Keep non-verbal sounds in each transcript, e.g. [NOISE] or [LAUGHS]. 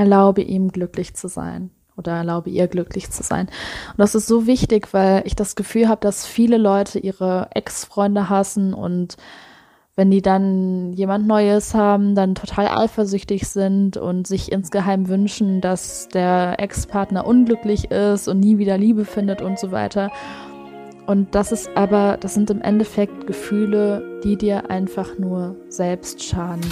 erlaube ihm glücklich zu sein oder erlaube ihr glücklich zu sein. Und das ist so wichtig, weil ich das Gefühl habe, dass viele Leute ihre Ex-Freunde hassen und wenn die dann jemand Neues haben, dann total eifersüchtig sind und sich insgeheim wünschen, dass der Ex-Partner unglücklich ist und nie wieder Liebe findet und so weiter. Und das ist aber, das sind im Endeffekt Gefühle, die dir einfach nur selbst schaden.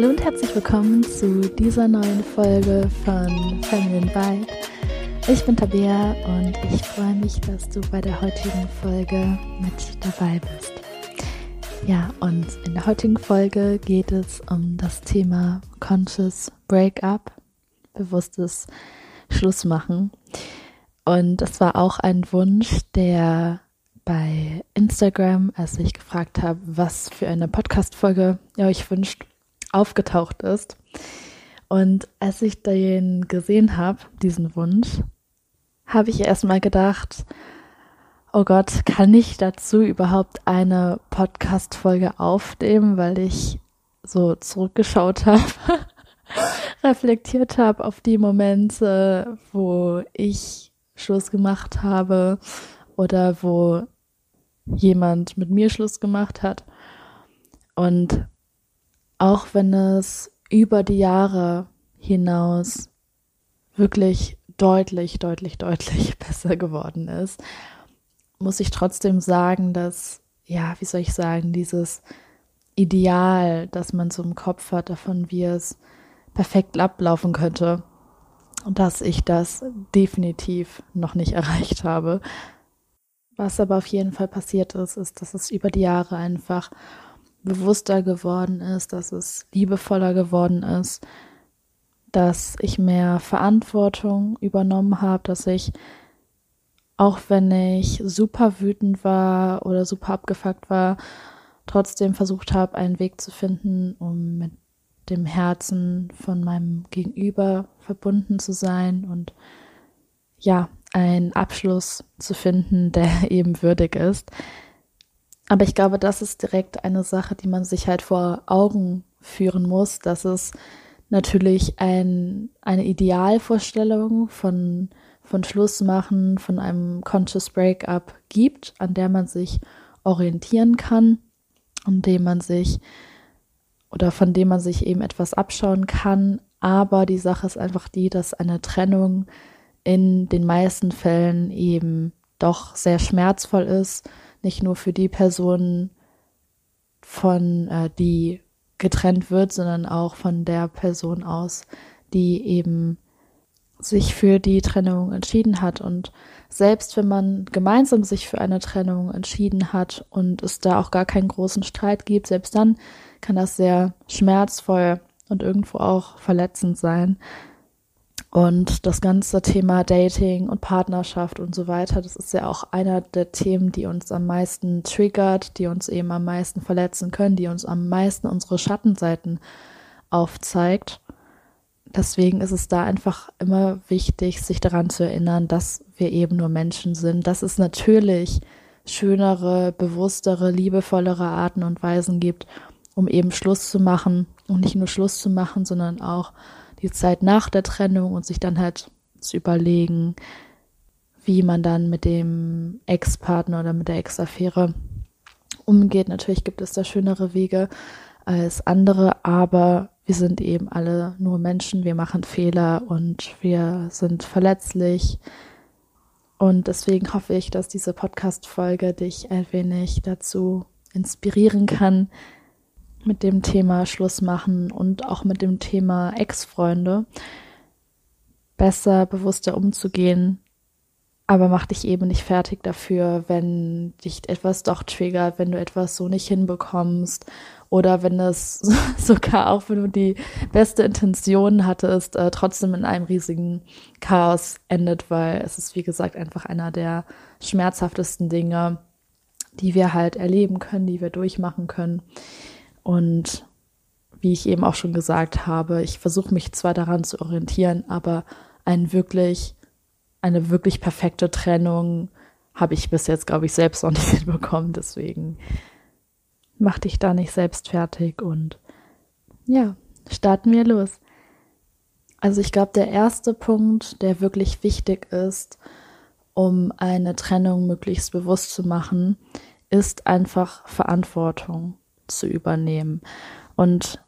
Hallo und herzlich willkommen zu dieser neuen Folge von Feminine Vibe. Ich bin Tabea und ich freue mich, dass du bei der heutigen Folge mit dabei bist. Ja, und in der heutigen Folge geht es um das Thema Conscious Breakup, bewusstes Schlussmachen. Und das war auch ein Wunsch, der bei Instagram, als ich gefragt habe, was für eine Podcast-Folge ihr euch wünscht, aufgetaucht ist. Und als ich den gesehen habe, diesen Wunsch, habe ich erstmal gedacht, oh Gott, kann ich dazu überhaupt eine Podcast-Folge aufnehmen, weil ich so zurückgeschaut habe, [LAUGHS] reflektiert habe auf die Momente, wo ich Schluss gemacht habe oder wo jemand mit mir Schluss gemacht hat. Und auch wenn es über die Jahre hinaus wirklich deutlich, deutlich, deutlich [LAUGHS] besser geworden ist, muss ich trotzdem sagen, dass, ja, wie soll ich sagen, dieses Ideal, das man so im Kopf hat, davon, wie es perfekt ablaufen könnte, dass ich das definitiv noch nicht [LAUGHS] erreicht habe. Was aber auf jeden Fall passiert ist, ist, dass es über die Jahre einfach bewusster geworden ist, dass es liebevoller geworden ist, dass ich mehr Verantwortung übernommen habe, dass ich, auch wenn ich super wütend war oder super abgefuckt war, trotzdem versucht habe, einen Weg zu finden, um mit dem Herzen von meinem Gegenüber verbunden zu sein und ja, einen Abschluss zu finden, der [LAUGHS] eben würdig ist. Aber ich glaube, das ist direkt eine Sache, die man sich halt vor Augen führen muss, dass es natürlich ein, eine Idealvorstellung von, von Schluss machen, von einem Conscious Breakup gibt, an der man sich orientieren kann, an dem man sich oder von dem man sich eben etwas abschauen kann. Aber die Sache ist einfach die, dass eine Trennung in den meisten Fällen eben doch sehr schmerzvoll ist nicht nur für die Person, von äh, die getrennt wird, sondern auch von der Person aus, die eben sich für die Trennung entschieden hat. Und selbst wenn man gemeinsam sich für eine Trennung entschieden hat und es da auch gar keinen großen Streit gibt, selbst dann kann das sehr schmerzvoll und irgendwo auch verletzend sein, und das ganze Thema Dating und Partnerschaft und so weiter, das ist ja auch einer der Themen, die uns am meisten triggert, die uns eben am meisten verletzen können, die uns am meisten unsere Schattenseiten aufzeigt. Deswegen ist es da einfach immer wichtig, sich daran zu erinnern, dass wir eben nur Menschen sind, dass es natürlich schönere, bewusstere, liebevollere Arten und Weisen gibt, um eben Schluss zu machen und nicht nur Schluss zu machen, sondern auch die Zeit nach der Trennung und sich dann halt zu überlegen, wie man dann mit dem Ex-Partner oder mit der Ex-Affäre umgeht. Natürlich gibt es da schönere Wege als andere, aber wir sind eben alle nur Menschen, wir machen Fehler und wir sind verletzlich. Und deswegen hoffe ich, dass diese Podcast-Folge dich ein wenig dazu inspirieren kann, mit dem Thema Schluss machen und auch mit dem Thema Ex-Freunde besser, bewusster umzugehen. Aber mach dich eben nicht fertig dafür, wenn dich etwas doch triggert, wenn du etwas so nicht hinbekommst oder wenn es [LAUGHS] sogar auch, wenn du die beste Intention hattest, äh, trotzdem in einem riesigen Chaos endet, weil es ist, wie gesagt, einfach einer der schmerzhaftesten Dinge, die wir halt erleben können, die wir durchmachen können. Und wie ich eben auch schon gesagt habe, ich versuche mich zwar daran zu orientieren, aber ein wirklich, eine wirklich perfekte Trennung habe ich bis jetzt, glaube ich, selbst noch [LAUGHS] nicht hinbekommen. Deswegen mach dich da nicht selbst fertig und ja, starten wir los. Also ich glaube, der erste Punkt, der wirklich wichtig ist, um eine Trennung möglichst bewusst zu machen, ist einfach Verantwortung zu übernehmen. Und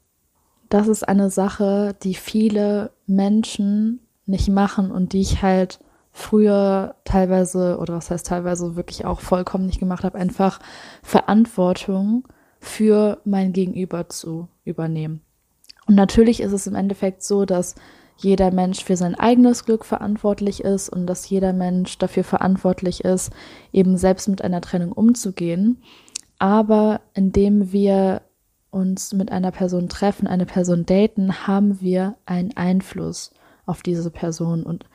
das ist eine Sache, die viele Menschen nicht machen und die ich halt früher teilweise, oder was heißt teilweise wirklich auch vollkommen nicht gemacht habe, einfach Verantwortung für mein Gegenüber zu übernehmen. Und natürlich ist es im Endeffekt so, dass jeder Mensch für sein eigenes Glück verantwortlich ist und dass jeder Mensch dafür verantwortlich ist, eben selbst mit einer Trennung umzugehen. Aber indem wir uns mit einer Person treffen, eine Person daten, haben wir einen Einfluss auf diese Person. Und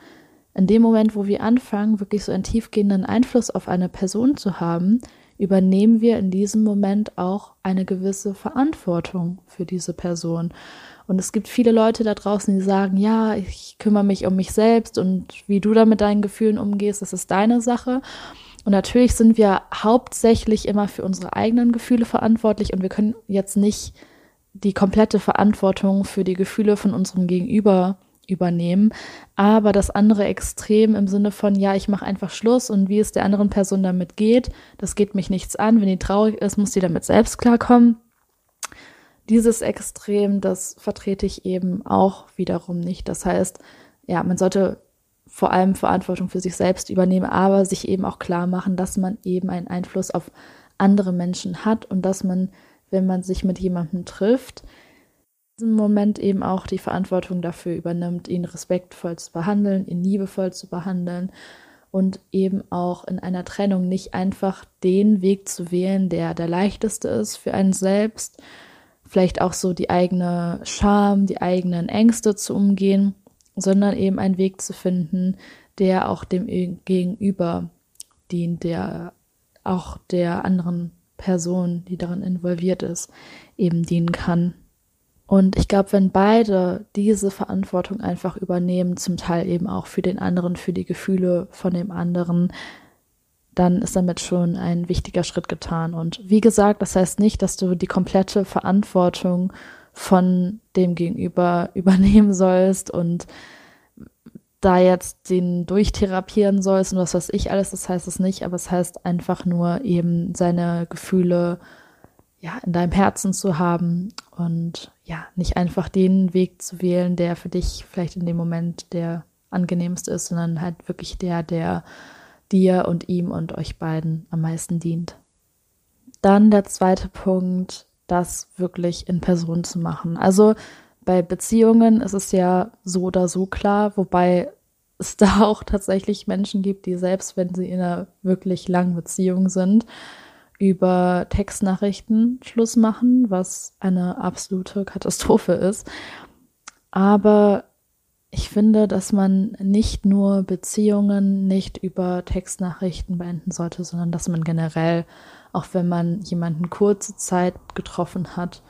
in dem Moment, wo wir anfangen, wirklich so einen tiefgehenden Einfluss auf eine Person zu haben, übernehmen wir in diesem Moment auch eine gewisse Verantwortung für diese Person. Und es gibt viele Leute da draußen, die sagen, ja, ich kümmere mich um mich selbst und wie du da mit deinen Gefühlen umgehst, das ist deine Sache. Und natürlich sind wir hauptsächlich immer für unsere eigenen Gefühle verantwortlich und wir können jetzt nicht die komplette Verantwortung für die Gefühle von unserem Gegenüber übernehmen. Aber das andere Extrem im Sinne von, ja, ich mache einfach Schluss und wie es der anderen Person damit geht, das geht mich nichts an. Wenn die traurig ist, muss sie damit selbst klarkommen dieses Extrem, das vertrete ich eben auch wiederum nicht. Das heißt, ja, man sollte vor allem Verantwortung für sich selbst übernehmen, aber sich eben auch klar machen, dass man eben einen Einfluss auf andere Menschen hat und dass man, wenn man sich mit jemandem trifft, diesem Moment eben auch die Verantwortung dafür übernimmt, ihn respektvoll zu behandeln, ihn liebevoll zu behandeln und eben auch in einer Trennung nicht einfach den Weg zu wählen, der der leichteste ist für einen selbst, vielleicht auch so die eigene Scham, die eigenen Ängste zu umgehen, sondern eben einen Weg zu finden, der auch dem Gegenüber dient, der auch der anderen Person, die daran involviert ist, eben dienen kann. Und ich glaube, wenn beide diese Verantwortung einfach übernehmen, zum Teil eben auch für den anderen, für die Gefühle von dem anderen, dann ist damit schon ein wichtiger Schritt getan. Und wie gesagt, das heißt nicht, dass du die komplette Verantwortung von dem Gegenüber [LAUGHS] übernehmen sollst und da jetzt den durchtherapieren sollst und was weiß ich alles, das heißt es nicht, aber es heißt einfach nur eben seine Gefühle ja in deinem Herzen zu haben und ja, nicht einfach den Weg zu wählen, der für dich vielleicht in dem Moment der angenehmste ist, sondern halt wirklich der, der dir und ihm und euch beiden am meisten dient. Dann der zweite Punkt, das wirklich in Person zu machen. Also bei Beziehungen ist es ja so oder so klar, wobei es [LAUGHS] da auch tatsächlich Menschen gibt, die selbst wenn sie in einer wirklich langen Beziehung sind, über Textnachrichten Schluss machen, was eine absolute Katastrophe ist. Aber ich finde, dass man nicht nur Beziehungen nicht über Textnachrichten beenden sollte, sondern dass man generell, auch wenn man jemanden kurze Zeit getroffen hat,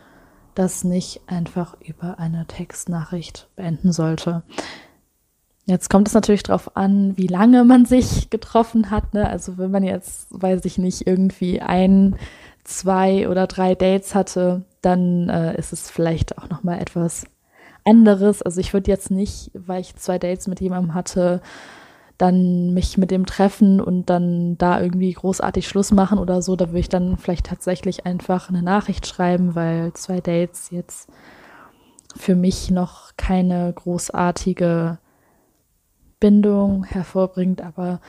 das nicht einfach über eine Textnachricht beenden sollte. Jetzt kommt es natürlich darauf an, wie lange man sich getroffen hat. Ne? Also wenn man jetzt, weiß ich nicht, irgendwie ein, zwei oder drei Dates hatte, dann äh, ist es vielleicht auch noch mal etwas anderes. Also ich würde jetzt nicht, weil ich zwei Dates mit jemandem hatte, dann mich mit dem treffen und dann da irgendwie großartig Schluss machen oder so. Da würde ich dann vielleicht tatsächlich einfach eine Nachricht schreiben, weil zwei Dates jetzt für mich noch keine großartige Bindung hervorbringt. Aber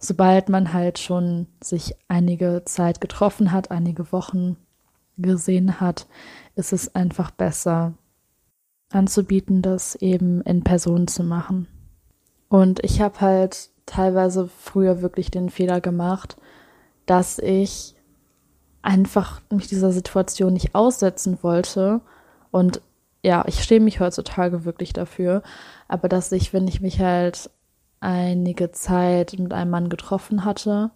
sobald man halt schon sich einige Zeit getroffen hat, einige Wochen gesehen hat, ist es einfach besser, anzubieten, das eben in Person zu machen. Und ich habe halt teilweise früher wirklich den Fehler gemacht, dass ich einfach mich dieser Situation nicht aussetzen wollte. Und ja, ich stehe mich heutzutage wirklich dafür. Aber dass ich, wenn ich mich halt einige Zeit mit einem Mann getroffen hatte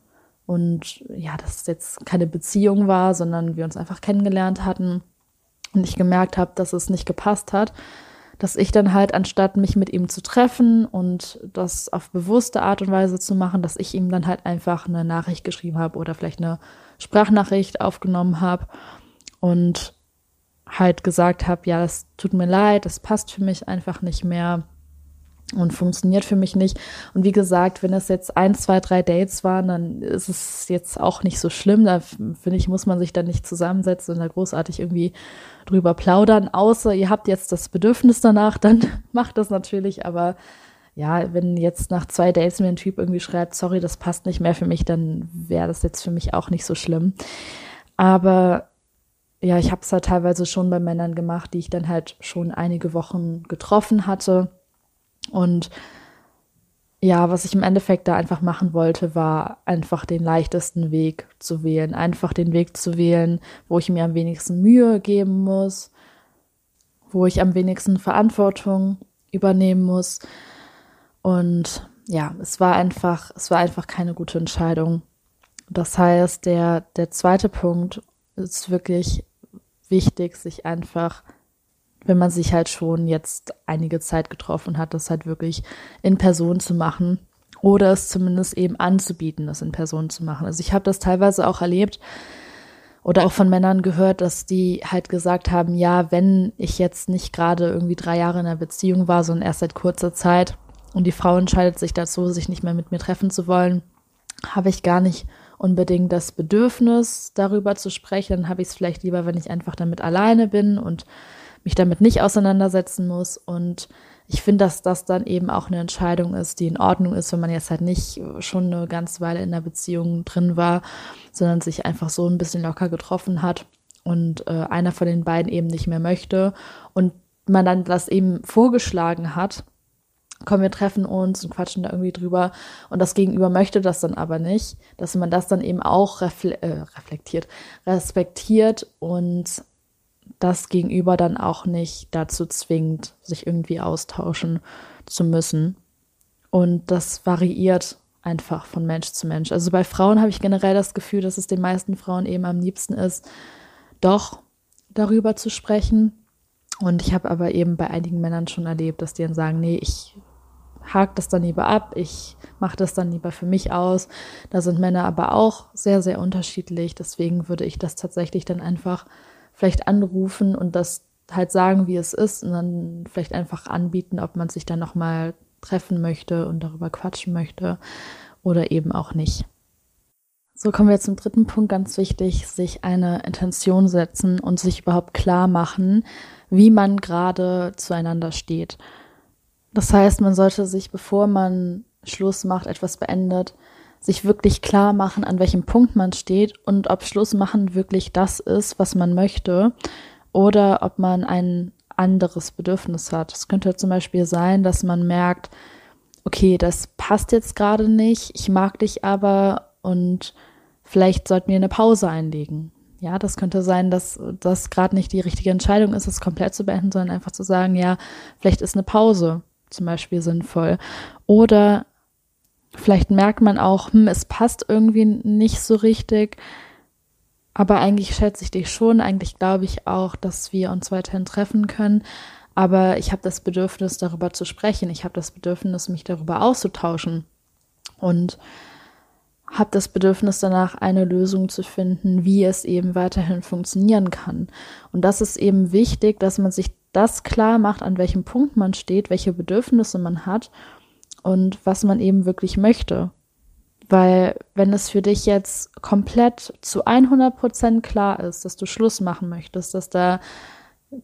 und ja, dass es jetzt keine Beziehung war, sondern wir uns einfach kennengelernt hatten, und ich gemerkt habe, dass es nicht gepasst hat, dass ich dann halt, anstatt mich mit ihm zu treffen und das auf bewusste Art und Weise zu machen, dass ich ihm dann halt einfach eine Nachricht geschrieben habe oder vielleicht eine Sprachnachricht aufgenommen habe und halt gesagt habe, ja, das tut mir leid, das passt für mich einfach nicht mehr und funktioniert für mich nicht. Und wie gesagt, wenn es jetzt ein, zwei, drei Dates waren, dann ist es jetzt auch nicht so schlimm. Da finde ich, muss man sich dann nicht zusammensetzen und da großartig irgendwie drüber plaudern. Außer ihr habt jetzt das Bedürfnis danach, [LAUGHS] dann macht das natürlich. Aber ja, wenn jetzt nach zwei Dates mir ein Typ irgendwie schreibt, sorry, das passt nicht mehr für mich, dann wäre das jetzt für mich auch nicht so schlimm. Aber ja, ich habe es halt teilweise schon bei Männern gemacht, die ich dann halt schon einige Wochen getroffen hatte und ja, was ich im Endeffekt da einfach machen wollte, war einfach den leichtesten Weg zu wählen. Einfach den Weg zu wählen, wo ich mir am wenigsten Mühe geben muss, wo ich am wenigsten Verantwortung übernehmen muss. Und ja, es war einfach, es war einfach keine gute Entscheidung. Das heißt, der, der zweite Punkt ist wirklich wichtig, sich einfach wenn man sich halt schon jetzt einige Zeit getroffen hat, das halt wirklich in Person zu machen oder es zumindest eben anzubieten, das in Person zu machen. Also ich habe das teilweise auch erlebt oder auch von Männern gehört, dass die halt gesagt haben, ja, wenn ich jetzt nicht gerade irgendwie drei Jahre in einer Beziehung war, sondern erst seit kurzer Zeit und die Frau entscheidet sich dazu, sich nicht mehr mit mir treffen zu wollen, habe ich gar nicht unbedingt das Bedürfnis, darüber zu sprechen. Dann habe ich es vielleicht lieber, wenn ich einfach damit alleine bin und mich damit nicht auseinandersetzen muss. Und ich finde, dass das dann eben auch eine Entscheidung ist, die in Ordnung ist, wenn man jetzt halt nicht schon eine ganze Weile in der Beziehung drin war, sondern sich einfach so ein bisschen locker getroffen hat und äh, einer von den beiden eben nicht mehr möchte und man dann das eben vorgeschlagen hat, komm, wir treffen uns und quatschen da irgendwie drüber und das Gegenüber möchte das dann aber nicht, dass man das dann eben auch refle äh, reflektiert, respektiert und das Gegenüber dann auch nicht dazu zwingt, sich irgendwie austauschen zu müssen. Und das variiert einfach von Mensch zu Mensch. Also bei Frauen habe ich generell das Gefühl, dass es den meisten Frauen eben am liebsten ist, doch darüber zu sprechen. Und ich habe aber eben bei einigen Männern schon erlebt, dass die dann sagen, nee, ich hake das dann lieber ab, ich mache das dann lieber für mich aus. Da sind Männer aber auch sehr, sehr unterschiedlich. Deswegen würde ich das tatsächlich dann einfach vielleicht anrufen und das halt sagen, wie es ist und dann vielleicht einfach anbieten, ob man sich dann nochmal treffen möchte und darüber quatschen möchte oder eben auch nicht. So kommen wir zum dritten Punkt, ganz wichtig, sich eine Intention setzen und sich überhaupt klar machen, wie man gerade zueinander steht. Das heißt, man sollte sich, bevor man Schluss macht, etwas beendet, sich wirklich klar machen, an welchem Punkt man steht und ob Schluss machen wirklich das ist, was man möchte oder ob man ein anderes Bedürfnis hat. Es könnte zum Beispiel sein, dass man merkt, okay, das passt jetzt gerade nicht, ich mag dich aber und vielleicht sollten wir eine Pause einlegen. Ja, das könnte sein, dass das gerade nicht die richtige Entscheidung ist, es komplett zu beenden, sondern einfach zu sagen, ja, vielleicht ist eine Pause zum Beispiel sinnvoll. Oder Vielleicht merkt man auch, hm, es passt irgendwie nicht so richtig. Aber eigentlich schätze ich dich schon. Eigentlich glaube ich auch, dass wir uns weiterhin treffen können. Aber ich habe das Bedürfnis, darüber zu sprechen. Ich habe das Bedürfnis, mich darüber auszutauschen. Und habe das Bedürfnis danach, eine Lösung zu finden, wie es eben weiterhin funktionieren kann. Und das ist eben wichtig, dass man sich das klar macht, an welchem Punkt man steht, welche Bedürfnisse man hat und was man eben wirklich möchte. Weil wenn es für dich jetzt komplett zu 100 Prozent klar ist, dass du Schluss machen möchtest, dass da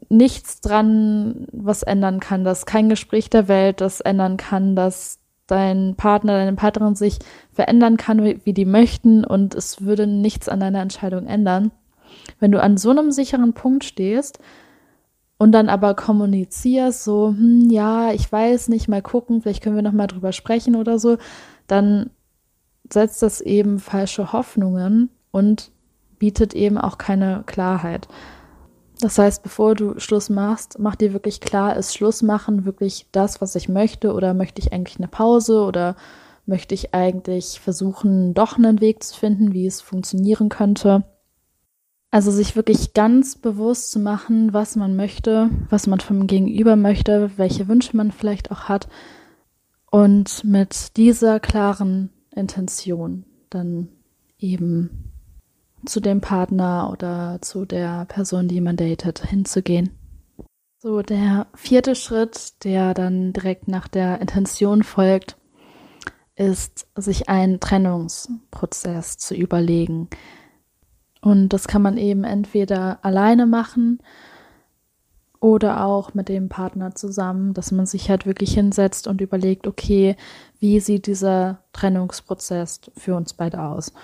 nichts dran was ändern kann, dass kein Gespräch der Welt das ändern kann, dass dein Partner, deine Partnerin sich verändern kann, wie, die möchten und es würde nichts an deiner Entscheidung ändern. Wenn du an so einem sicheren Punkt stehst, und dann aber kommunizierst, so, hm, ja, ich weiß nicht, mal gucken, vielleicht können wir noch mal drüber sprechen oder so, dann setzt das eben falsche Hoffnungen und bietet eben auch keine Klarheit. Das heißt, bevor du Schluss machst, mach dir wirklich klar, ist Schluss machen wirklich das, was ich möchte oder möchte ich eigentlich eine Pause oder möchte ich eigentlich versuchen, doch einen Weg zu finden, wie es funktionieren könnte. Also sich wirklich ganz bewusst zu machen, was man möchte, was man vom Gegenüber möchte, welche Wünsche man vielleicht auch hat und mit dieser klaren Intention dann eben zu dem Partner oder zu der Person, die man datet, hinzugehen. So, der vierte Schritt, der dann direkt nach der Intention folgt, ist, sich einen Trennungsprozess zu überlegen. Und das kann man eben entweder alleine machen oder auch mit dem Partner zusammen, dass man sich halt wirklich hinsetzt und überlegt, okay, wie sieht dieser Trennungsprozess für uns beide aus?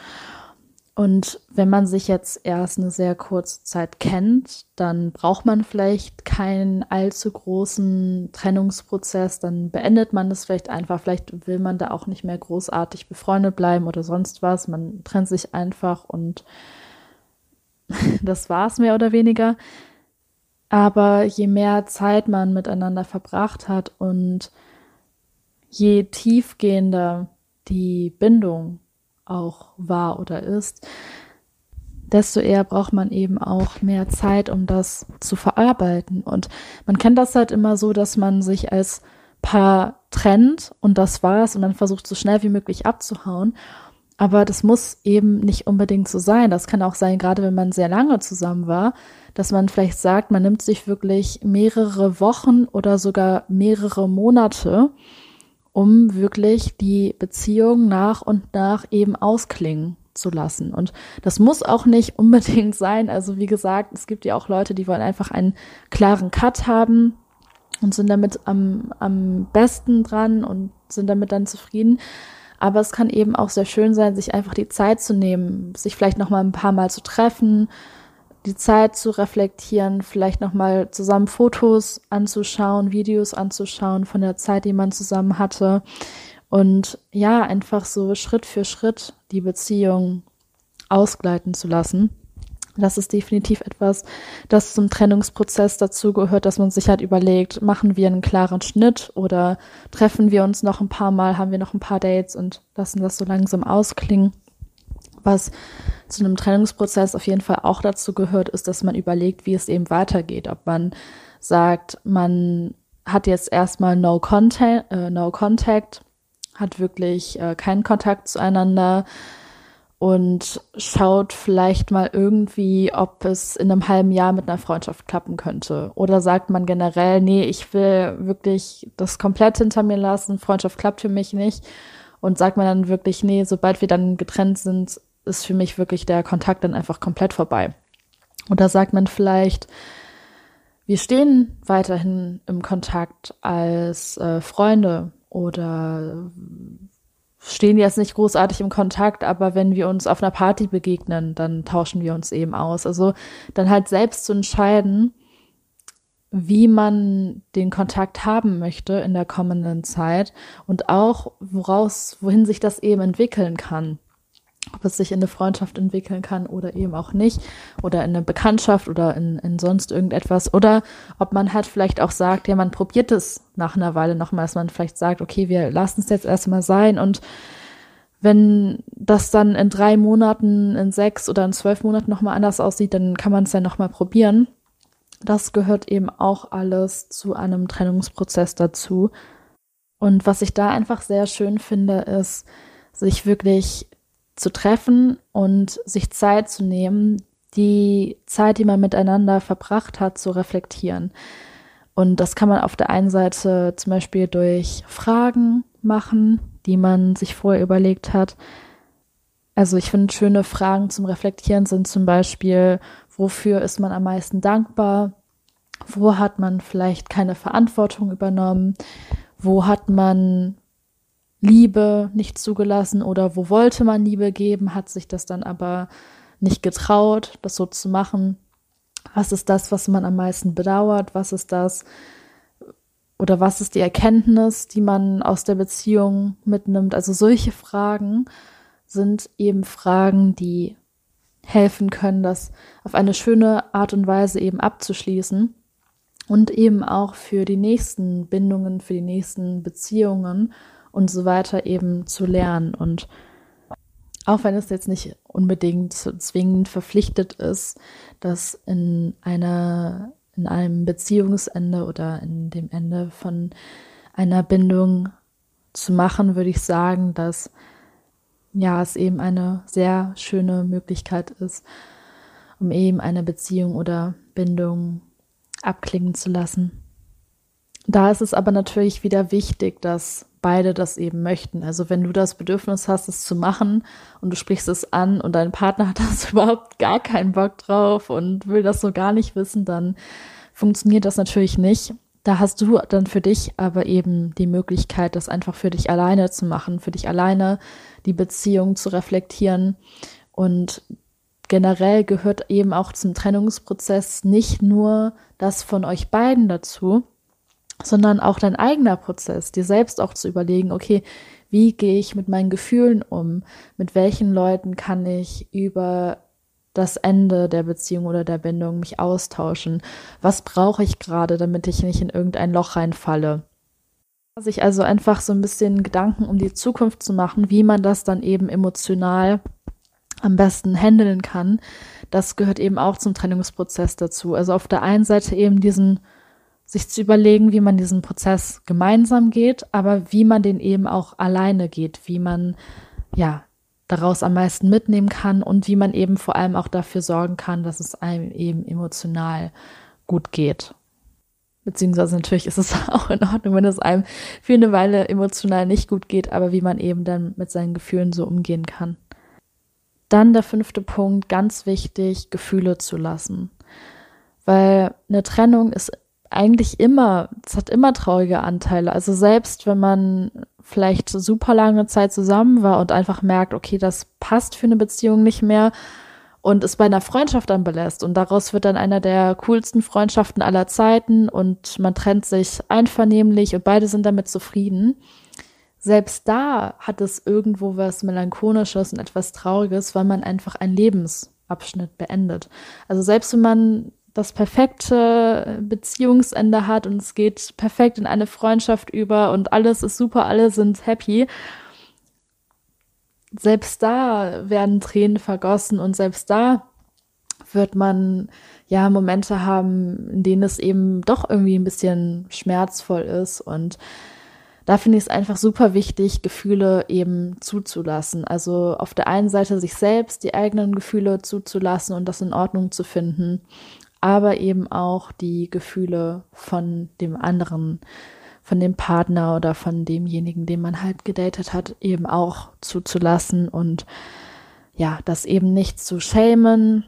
Und wenn man sich jetzt erst eine sehr kurze Zeit kennt, dann braucht man vielleicht keinen allzu großen Trennungsprozess, dann beendet man das vielleicht einfach, vielleicht will man da auch nicht mehr großartig befreundet bleiben oder sonst was, man trennt sich einfach und [LAUGHS] das war es mehr oder weniger. Aber je mehr Zeit man miteinander verbracht hat und je tiefgehender die Bindung auch war oder ist, desto eher braucht man eben auch mehr Zeit, um das zu verarbeiten. Und man kennt das halt immer so, dass man sich als Paar trennt und das war's und dann versucht so schnell wie möglich abzuhauen. Aber das muss eben nicht unbedingt so sein. Das kann auch sein, gerade wenn man sehr lange zusammen war, dass man vielleicht sagt, man nimmt sich wirklich mehrere Wochen oder sogar mehrere Monate, um wirklich die Beziehung nach und nach eben ausklingen zu lassen. Und das muss auch nicht unbedingt sein. Also wie gesagt, es gibt ja auch Leute, die wollen einfach einen klaren Cut haben und sind damit am, am besten dran und sind damit dann zufrieden. Aber es kann eben auch sehr schön sein, sich einfach die Zeit zu nehmen, sich vielleicht noch mal ein paar Mal zu treffen, die Zeit zu reflektieren, vielleicht noch mal zusammen Fotos anzuschauen, Videos anzuschauen von der Zeit, die man zusammen hatte und ja, einfach so Schritt für Schritt die Beziehung ausgleiten zu lassen. Das ist definitiv etwas, das zum Trennungsprozess dazu gehört, dass man sich halt überlegt, machen wir einen klaren Schnitt oder treffen wir uns noch ein paar Mal, haben wir noch ein paar Dates und lassen das so langsam ausklingen. Was zu einem Trennungsprozess auf jeden Fall auch dazu gehört, ist, dass man überlegt, wie es eben weitergeht. Ob man sagt, man hat jetzt erstmal No Contact, äh, no Contact hat wirklich äh, keinen Kontakt zueinander, und schaut vielleicht mal irgendwie, ob es in einem halben Jahr mit einer Freundschaft klappen könnte. Oder sagt man generell, nee, ich will wirklich das komplett hinter mir lassen, Freundschaft klappt für mich nicht. Und sagt man dann wirklich, nee, sobald wir dann getrennt sind, ist für mich wirklich der Kontakt dann einfach komplett vorbei. Oder sagt man vielleicht, wir stehen weiterhin im Kontakt als äh, Freunde oder stehen jetzt nicht großartig im Kontakt, aber wenn wir uns auf einer Party begegnen, dann tauschen wir uns eben aus. Also dann halt selbst zu entscheiden, wie man den Kontakt haben möchte in der kommenden Zeit und auch woraus, wohin sich das eben entwickeln kann ob es sich in eine Freundschaft entwickeln kann oder eben auch nicht oder in eine Bekanntschaft oder in, in sonst irgendetwas oder ob man halt vielleicht auch sagt, ja, man probiert es nach einer Weile nochmal, dass man vielleicht sagt, okay, wir lassen es jetzt erstmal sein und wenn das dann in drei Monaten, in sechs oder in zwölf Monaten nochmal anders aussieht, dann kann man es ja nochmal probieren. Das gehört eben auch alles zu einem Trennungsprozess dazu. Und was ich da einfach sehr schön finde, ist, sich wirklich zu treffen und sich Zeit zu nehmen, die Zeit, die man miteinander verbracht hat, zu reflektieren. Und das kann man auf der einen Seite zum Beispiel durch Fragen machen, die man sich vorher überlegt hat. Also ich finde, schöne Fragen zum Reflektieren sind zum Beispiel, wofür ist man am meisten dankbar? Wo hat man vielleicht keine Verantwortung übernommen? Wo hat man Liebe nicht zugelassen oder wo wollte man Liebe geben, hat sich das dann aber nicht getraut, das so zu machen. Was ist das, was man am meisten bedauert? Was ist das oder was ist die Erkenntnis, die man aus der Beziehung mitnimmt? Also solche Fragen sind eben Fragen, die helfen können, das auf eine schöne Art und Weise eben abzuschließen und eben auch für die nächsten Bindungen, für die nächsten Beziehungen und so weiter eben zu lernen. Und Auch wenn es jetzt nicht unbedingt zwingend verpflichtet ist, das in einer, in einem Beziehungsende oder in dem Ende von einer Bindung zu machen, würde ich sagen, dass ja, es eben eine sehr schöne Möglichkeit ist, um eben eine Beziehung oder Bindung abklingen zu lassen. Da ist es aber natürlich wieder wichtig, dass beide das eben möchten. Also wenn du das Bedürfnis hast, es zu machen und du sprichst es an und dein Partner [LAUGHS] hat das überhaupt gar keinen Bock drauf und will das so gar nicht wissen, dann funktioniert das natürlich nicht. Da hast du dann für dich aber eben die Möglichkeit, das einfach für dich alleine zu machen, für dich alleine die Beziehung zu reflektieren. Und generell gehört eben auch zum Trennungsprozess nicht nur das von euch beiden dazu, sondern auch dein eigener Prozess, dir selbst auch zu überlegen, okay, wie gehe ich mit meinen Gefühlen um? Mit welchen Leuten kann ich über das Ende der Beziehung oder der Bindung mich austauschen? Was brauche ich gerade, damit ich nicht in irgendein Loch reinfalle? Sich also einfach so ein bisschen Gedanken um die Zukunft zu machen, wie man das dann eben emotional am besten handeln kann, das gehört eben auch zum Trennungsprozess dazu. Also auf der einen Seite eben diesen, sich zu überlegen, wie man diesen Prozess gemeinsam geht, aber wie man den eben auch alleine geht, wie man, ja, daraus am meisten mitnehmen kann und wie man eben vor allem auch dafür sorgen kann, dass es einem eben emotional gut geht. Beziehungsweise natürlich ist es [LAUGHS] auch in Ordnung, wenn es einem für eine Weile emotional nicht gut geht, aber wie man eben dann mit seinen Gefühlen so umgehen kann. Dann der fünfte Punkt, ganz wichtig, Gefühle zu lassen. Weil eine Trennung ist eigentlich immer, es hat immer traurige Anteile. Also selbst wenn man vielleicht super lange Zeit zusammen war und einfach merkt, okay, das passt für eine Beziehung nicht mehr, und es bei einer Freundschaft dann belässt und daraus wird dann einer der coolsten Freundschaften aller Zeiten und man trennt sich einvernehmlich und beide sind damit zufrieden. Selbst da hat es irgendwo was melancholisches und etwas trauriges, weil man einfach einen Lebensabschnitt beendet. Also selbst wenn man das perfekte Beziehungsende hat und es geht perfekt in eine Freundschaft über und alles ist super, alle sind happy, selbst da werden Tränen vergossen und selbst da wird man ja Momente haben, in denen es eben doch irgendwie ein bisschen schmerzvoll ist und da finde ich es einfach super wichtig, Gefühle eben zuzulassen. Also auf der einen Seite sich selbst die eigenen Gefühle zuzulassen und das in Ordnung zu finden, aber eben auch die Gefühle von dem anderen von dem Partner oder von demjenigen, den man halt gedatet hat, eben auch zuzulassen und ja, das eben nicht zu schämen,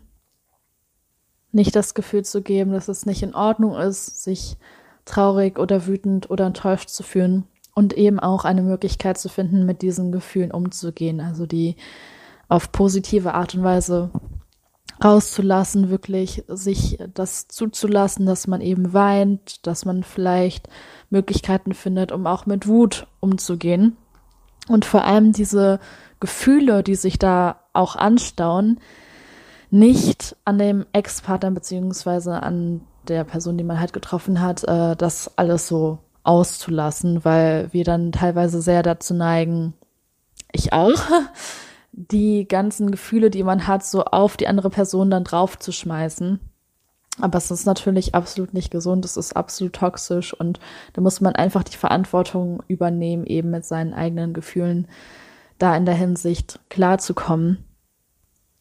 nicht das Gefühl zu geben, dass es nicht in Ordnung ist, sich traurig oder wütend oder enttäuscht zu fühlen und eben auch eine Möglichkeit zu finden, mit diesen Gefühlen umzugehen, also die auf positive Art und Weise rauszulassen, wirklich sich das zuzulassen, dass man eben weint, dass man vielleicht Möglichkeiten findet, um auch mit Wut umzugehen. Und vor allem diese Gefühle, die sich da auch anstauen, nicht an dem Ex-Partner beziehungsweise an der Person, die man halt getroffen hat, äh, das alles so auszulassen, weil wir dann teilweise sehr dazu neigen, ich auch, [LAUGHS] die ganzen Gefühle, die man hat, so auf die andere Person dann draufzuschmeißen. Aber es ist natürlich absolut nicht gesund, es ist absolut toxisch und da muss man einfach die Verantwortung übernehmen, eben mit seinen eigenen Gefühlen da in der Hinsicht klarzukommen.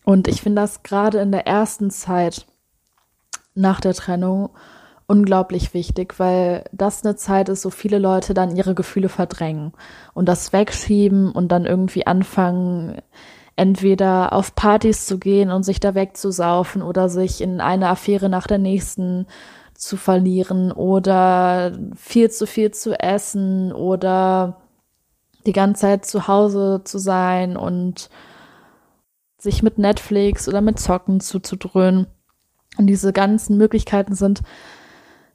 Und ich finde das gerade in der ersten Zeit nach der Trennung unglaublich wichtig, weil das eine Zeit ist, wo viele Leute dann ihre Gefühle verdrängen und das wegschieben und dann irgendwie anfangen, entweder auf Partys zu gehen und sich da wegzusaufen oder sich in eine Affäre nach der nächsten zu verlieren oder viel zu viel zu essen oder die ganze Zeit zu Hause zu sein und sich mit Netflix oder mit Zocken zuzudröhnen. Und diese ganzen Möglichkeiten sind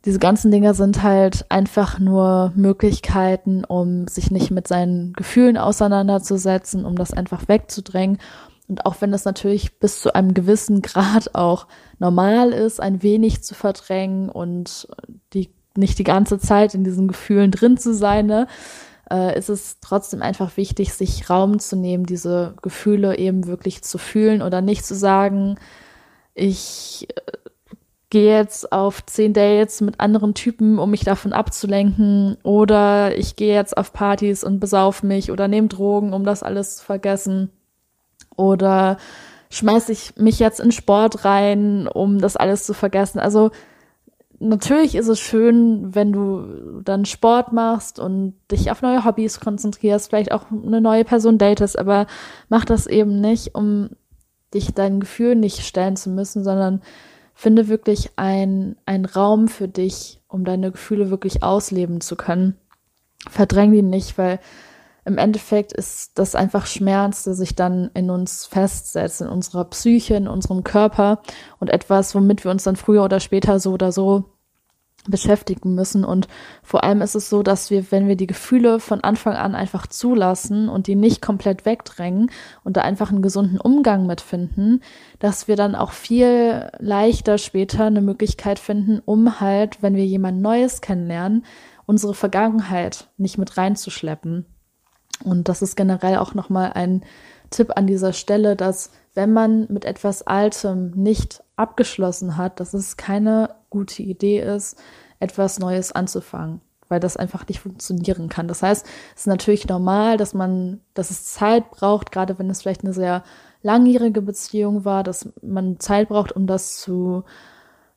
diese ganzen Dinge sind halt einfach nur Möglichkeiten, um sich nicht mit seinen Gefühlen auseinanderzusetzen, um das einfach wegzudrängen. Und auch wenn das natürlich bis zu einem gewissen Grad auch normal ist, ein wenig zu verdrängen und die nicht die ganze Zeit in diesen Gefühlen drin zu sein, ne? äh, ist es trotzdem einfach wichtig, sich Raum zu nehmen, diese Gefühle eben wirklich zu fühlen oder nicht zu sagen, ich äh, gehe jetzt auf zehn Dates mit anderen Typen, um mich davon abzulenken, oder ich gehe jetzt auf Partys und besauf mich oder nehme Drogen, um das alles zu vergessen, oder schmeiße ich mich jetzt in Sport rein, um das alles zu vergessen. Also natürlich ist es schön, wenn du dann Sport machst und dich auf neue Hobbys konzentrierst, vielleicht auch eine neue Person datest, aber mach das eben nicht, um dich dein Gefühl nicht stellen zu müssen, sondern finde wirklich ein, ein Raum für dich, um deine Gefühle wirklich ausleben zu können. Verdräng die nicht, weil im Endeffekt ist das einfach Schmerz, der sich dann in uns festsetzt, in unserer Psyche, in unserem Körper und etwas, womit wir uns dann früher oder später so oder so beschäftigen müssen. Und vor allem ist es so, dass wir, wenn wir die Gefühle von Anfang an einfach zulassen und die nicht komplett wegdrängen und da einfach einen gesunden Umgang mitfinden, dass wir dann auch viel leichter später eine Möglichkeit finden, um halt, wenn wir jemand Neues kennenlernen, unsere Vergangenheit nicht mit reinzuschleppen. Und das ist generell auch nochmal ein Tipp an dieser Stelle, dass wenn man mit etwas Altem nicht abgeschlossen hat, dass es keine gute Idee ist, etwas Neues anzufangen, weil das einfach nicht funktionieren kann. Das heißt, es ist natürlich normal, dass man, dass es Zeit braucht, gerade wenn es vielleicht eine sehr langjährige Beziehung war, dass man Zeit braucht, um das zu,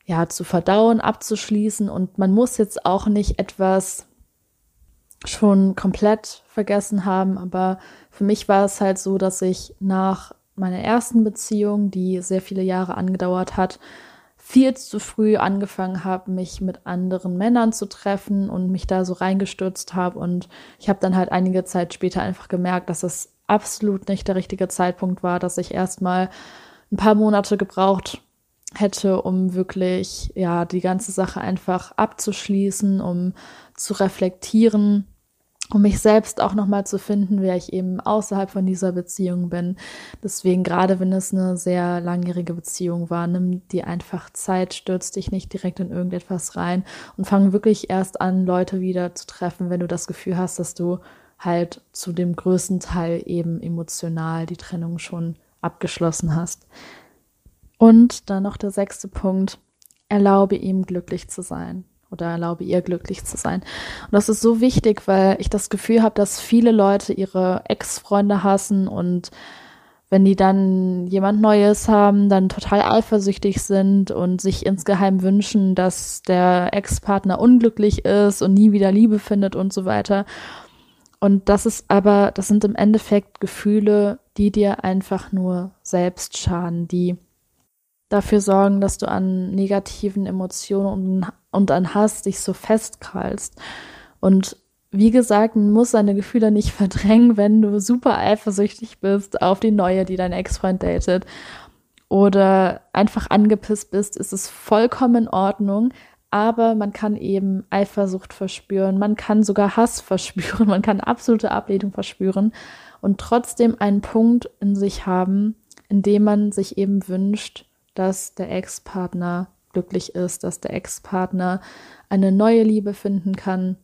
ja, zu verdauen, abzuschließen. Und man muss jetzt auch nicht etwas schon komplett vergessen haben, aber für mich war es halt so, dass ich nach meiner ersten Beziehung, die sehr viele Jahre angedauert hat, viel zu früh angefangen habe, mich mit anderen Männern zu treffen und mich da so reingestürzt habe. Und ich habe dann halt einige Zeit später einfach gemerkt, dass es absolut nicht der richtige Zeitpunkt war, dass ich erstmal ein paar Monate gebraucht hätte, um wirklich ja die ganze Sache einfach abzuschließen, um zu reflektieren, um mich selbst auch nochmal zu finden, wer ich eben außerhalb von dieser Beziehung bin. Deswegen, gerade wenn es eine sehr langjährige Beziehung war, nimm dir einfach Zeit, stürz dich nicht direkt in irgendetwas rein und fang wirklich erst an, Leute wieder zu treffen, wenn du das Gefühl hast, dass du halt zu dem größten Teil eben emotional die Trennung schon abgeschlossen hast. Und dann noch der sechste Punkt. Erlaube ihm glücklich zu sein oder erlaube ihr glücklich zu sein. Und das ist so wichtig, weil ich das Gefühl habe, dass viele Leute ihre Ex-Freunde hassen und wenn die dann jemand Neues haben, dann total eifersüchtig sind und sich insgeheim wünschen, dass der Ex-Partner unglücklich ist und nie wieder Liebe findet und so weiter. Und das ist aber, das sind im Endeffekt Gefühle, die dir einfach nur selbst schaden, die dafür sorgen, dass du an negativen Emotionen und, an Hass dich so festkrallst. Und wie gesagt, man muss seine Gefühle nicht [LAUGHS] verdrängen, wenn du super eifersüchtig bist auf die neue, die dein Ex-Freund datet oder einfach angepisst bist, ist es vollkommen in Ordnung. Aber man kann eben Eifersucht verspüren, man kann sogar Hass [LAUGHS] verspüren, man kann absolute Ablehnung verspüren und trotzdem einen Punkt in sich haben, in dem man sich eben wünscht, dass der Ex-Partner glücklich ist, dass der Ex-Partner eine neue Liebe finden kann,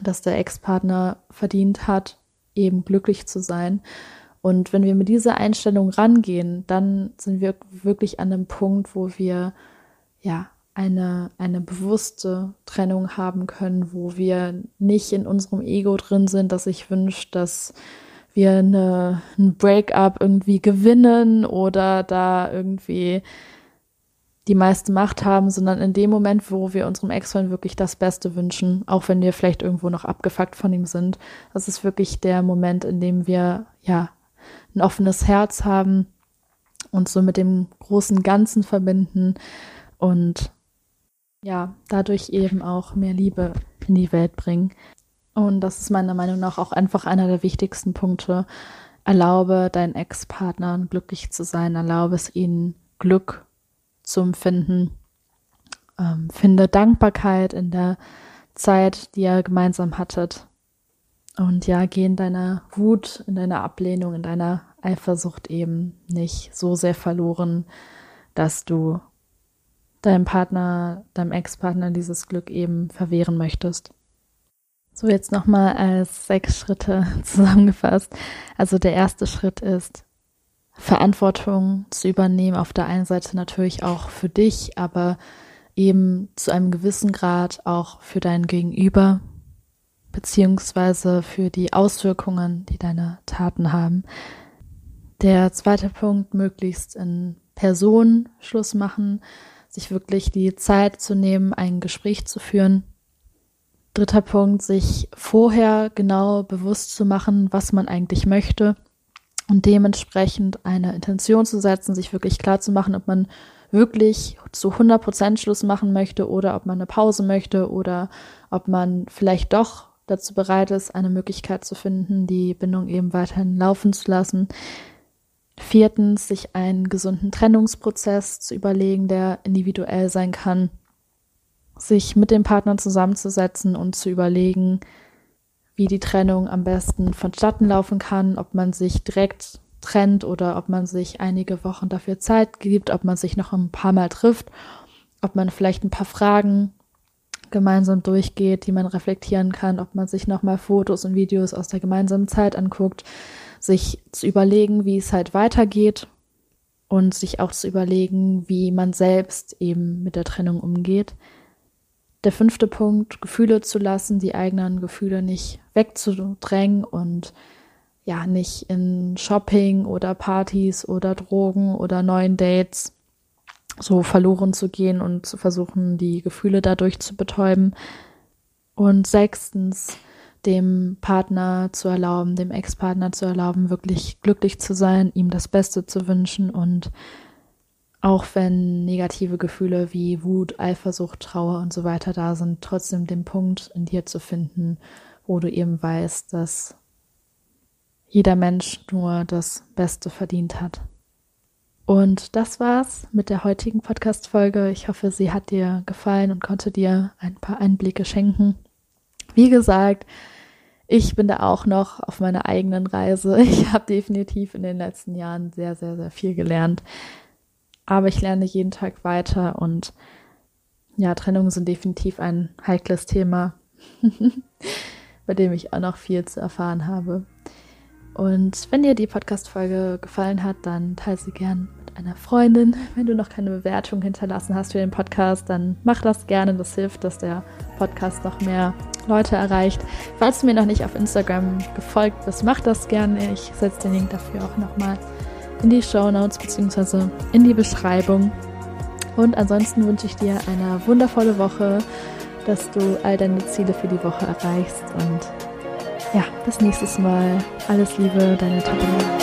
dass der Ex-Partner verdient hat, eben glücklich zu sein. Und wenn wir mit dieser Einstellung rangehen, dann sind wir wirklich an einem Punkt, wo wir ja eine, eine bewusste Trennung haben können, wo wir nicht in unserem Ego drin sind, dass ich wünsche, dass wir eine, ein Breakup irgendwie gewinnen oder da irgendwie die meiste Macht haben, sondern in dem Moment, wo wir unserem Ex-Freund wirklich das Beste wünschen, auch wenn wir vielleicht irgendwo noch abgefuckt von ihm sind. Das ist wirklich der Moment, in dem wir, ja, ein offenes Herz haben, und so mit dem großen Ganzen verbinden und ja, dadurch eben auch mehr Liebe in die Welt bringen. Und das ist meiner Meinung nach auch einfach einer der wichtigsten Punkte. Erlaube deinen Ex-Partnern glücklich zu sein, erlaube es ihnen Glück zu empfinden. Ähm, finde Dankbarkeit in der Zeit, die ihr gemeinsam hattet. Und ja, geh in deiner Wut, in deiner Ablehnung, in deiner Eifersucht eben nicht so sehr verloren, dass du deinem Partner, deinem Ex-Partner dieses Glück eben verwehren möchtest. So, jetzt nochmal als sechs Schritte [LAUGHS] zusammengefasst. Also der erste Schritt ist, Verantwortung zu übernehmen. Auf der einen Seite natürlich auch für dich, aber eben zu einem gewissen Grad auch für dein Gegenüber, beziehungsweise für die Auswirkungen, die deine Taten haben. Der zweite Punkt, möglichst in Person Schluss machen, sich wirklich die Zeit zu nehmen, ein Gespräch zu führen Dritter Punkt, sich vorher genau bewusst zu machen, was man eigentlich möchte und dementsprechend eine Intention zu setzen, sich wirklich klar zu machen, ob man wirklich zu 100 Prozent Schluss machen möchte oder ob man eine Pause möchte oder ob man vielleicht doch dazu bereit ist, eine Möglichkeit zu finden, die Bindung eben weiterhin laufen zu lassen. Viertens, sich einen gesunden Trennungsprozess zu überlegen, der individuell sein kann sich mit dem Partner zusammenzusetzen und zu überlegen, wie die Trennung am besten vonstatten laufen kann, ob man sich direkt trennt oder ob man sich einige Wochen dafür Zeit gibt, ob man sich noch ein paar Mal trifft, ob man vielleicht ein paar Fragen gemeinsam durchgeht, die man reflektieren kann, ob man sich nochmal Fotos und Videos aus der gemeinsamen Zeit anguckt, sich zu überlegen, wie es halt weitergeht und sich auch zu überlegen, wie man selbst eben mit der Trennung umgeht. Der fünfte Punkt, Gefühle zu lassen, die eigenen Gefühle nicht wegzudrängen und ja, nicht in Shopping oder Partys oder Drogen oder neuen Dates so verloren zu gehen und zu versuchen, die Gefühle dadurch zu betäuben. Und sechstens, dem Partner zu erlauben, dem Ex-Partner zu erlauben, wirklich glücklich zu sein, ihm das Beste zu wünschen und auch wenn negative Gefühle wie Wut, Eifersucht, Trauer und so weiter da sind, trotzdem den Punkt in dir zu finden, wo du eben weißt, dass jeder Mensch nur das Beste verdient hat. Und das war's mit der heutigen Podcast-Folge. Ich hoffe, sie hat dir gefallen und konnte dir ein paar Einblicke schenken. Wie gesagt, ich bin da auch noch auf meiner eigenen Reise. [LAUGHS] Ich habe definitiv in den letzten Jahren sehr, sehr, sehr viel gelernt. Aber ich lerne jeden Tag weiter und ja, Trennungen sind definitiv ein heikles Thema, [LAUGHS] bei dem ich auch noch viel zu erfahren habe. Und wenn dir die Podcast-Folge gefallen hat, dann teile sie gern mit einer Freundin. Wenn du noch keine Bewertung hinterlassen hast für den Podcast, dann mach das gerne. Das hilft, dass der Podcast noch mehr Leute erreicht. Falls du mir noch nicht auf Instagram gefolgt bist, mach das gerne. Ich setze den Link dafür auch nochmal in die Show Notes bzw. in die Beschreibung. Und ansonsten wünsche ich dir eine wundervolle Woche, dass du all deine Ziele für die Woche erreichst. Und ja, bis nächstes Mal. Alles Liebe, deine Tabea.